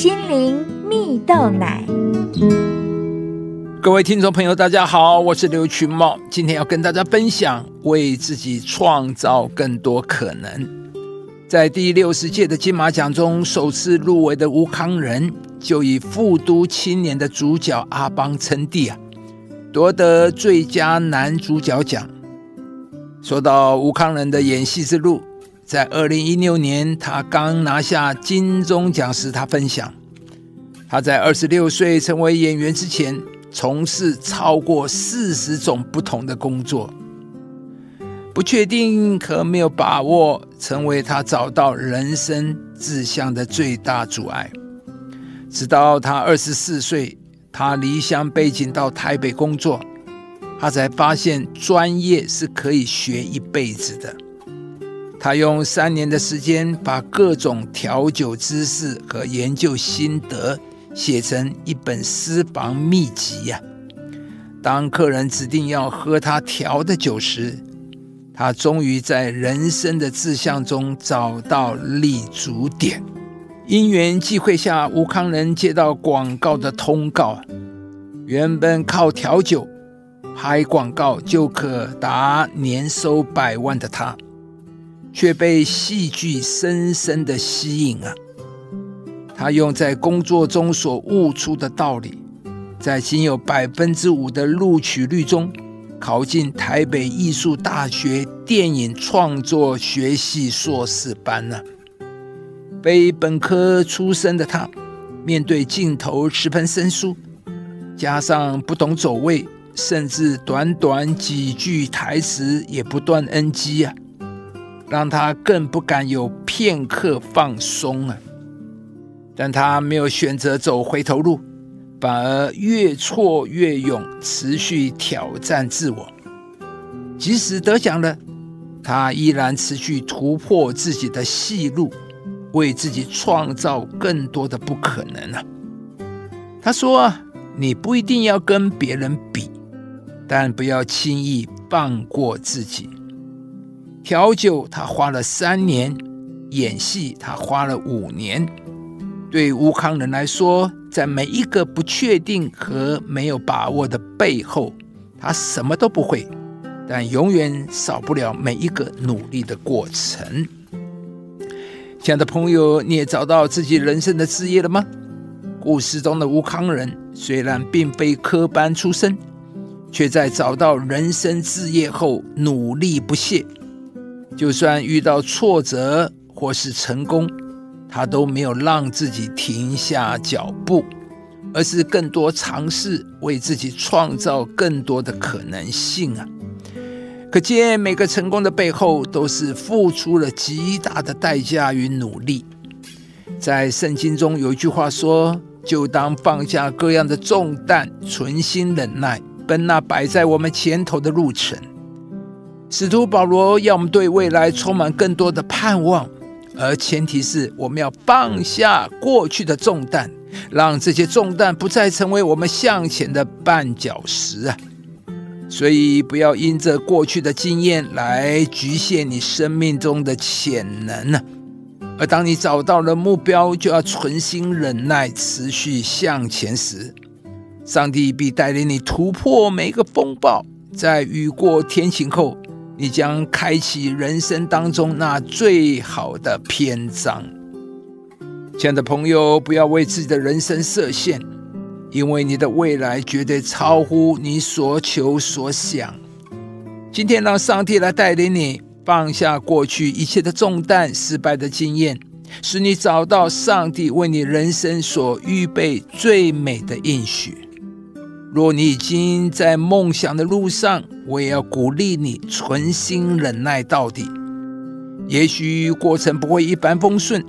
心灵蜜豆奶。各位听众朋友，大家好，我是刘群茂，今天要跟大家分享为自己创造更多可能。在第六十届的金马奖中，首次入围的吴康仁就以《复都青年》的主角阿邦称帝啊，夺得最佳男主角奖。说到吴康仁的演戏之路。在二零一六年，他刚拿下金钟奖时，他分享，他在二十六岁成为演员之前，从事超过四十种不同的工作，不确定和没有把握，成为他找到人生志向的最大阻碍。直到他二十四岁，他离乡背井到台北工作，他才发现专业是可以学一辈子的。他用三年的时间，把各种调酒知识和研究心得写成一本私房秘籍呀。当客人指定要喝他调的酒时，他终于在人生的志向中找到立足点。因缘际会下，吴康仁接到广告的通告，原本靠调酒拍广告就可达年收百万的他。却被戏剧深深的吸引啊！他用在工作中所悟出的道理，在仅有百分之五的录取率中，考进台北艺术大学电影创作学系硕士班呢。非本科出身的他，面对镜头十分生疏，加上不懂走位，甚至短短几句台词也不断 NG 啊！让他更不敢有片刻放松啊！但他没有选择走回头路，反而越挫越勇，持续挑战自我。即使得奖了，他依然持续突破自己的戏路，为自己创造更多的不可能啊！他说：“你不一定要跟别人比，但不要轻易放过自己。”调酒，他花了三年；演戏，他花了五年。对吴康仁来说，在每一个不确定和没有把握的背后，他什么都不会，但永远少不了每一个努力的过程。亲爱的朋友，你也找到自己人生的志业了吗？故事中的吴康仁虽然并非科班出身，却在找到人生志业后努力不懈。就算遇到挫折或是成功，他都没有让自己停下脚步，而是更多尝试，为自己创造更多的可能性啊！可见每个成功的背后，都是付出了极大的代价与努力。在圣经中有一句话说：“就当放下各样的重担，存心忍耐，奔那摆在我们前头的路程。”使徒保罗要我们对未来充满更多的盼望，而前提是我们要放下过去的重担，让这些重担不再成为我们向前的绊脚石啊！所以不要因着过去的经验来局限你生命中的潜能呢。而当你找到了目标，就要存心忍耐，持续向前时，上帝必带领你突破每一个风暴，在雨过天晴后。你将开启人生当中那最好的篇章。亲爱的朋友，不要为自己的人生设限，因为你的未来绝对超乎你所求所想。今天，让上帝来带领你放下过去一切的重担、失败的经验，使你找到上帝为你人生所预备最美的应许。若你已经在梦想的路上，我也要鼓励你存心忍耐到底。也许过程不会一帆风顺，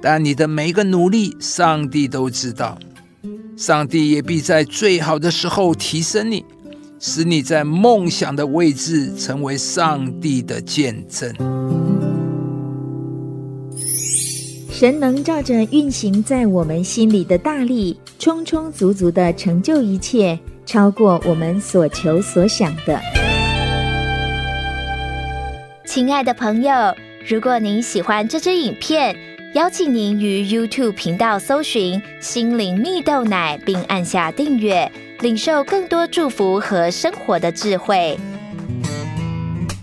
但你的每一个努力，上帝都知道。上帝也必在最好的时候提升你，使你在梦想的位置成为上帝的见证。神能照着运行在我们心里的大力，充充足足的成就一切，超过我们所求所想的。亲爱的朋友，如果您喜欢这支影片，邀请您于 YouTube 频道搜寻“心灵蜜豆奶”，并按下订阅，领受更多祝福和生活的智慧。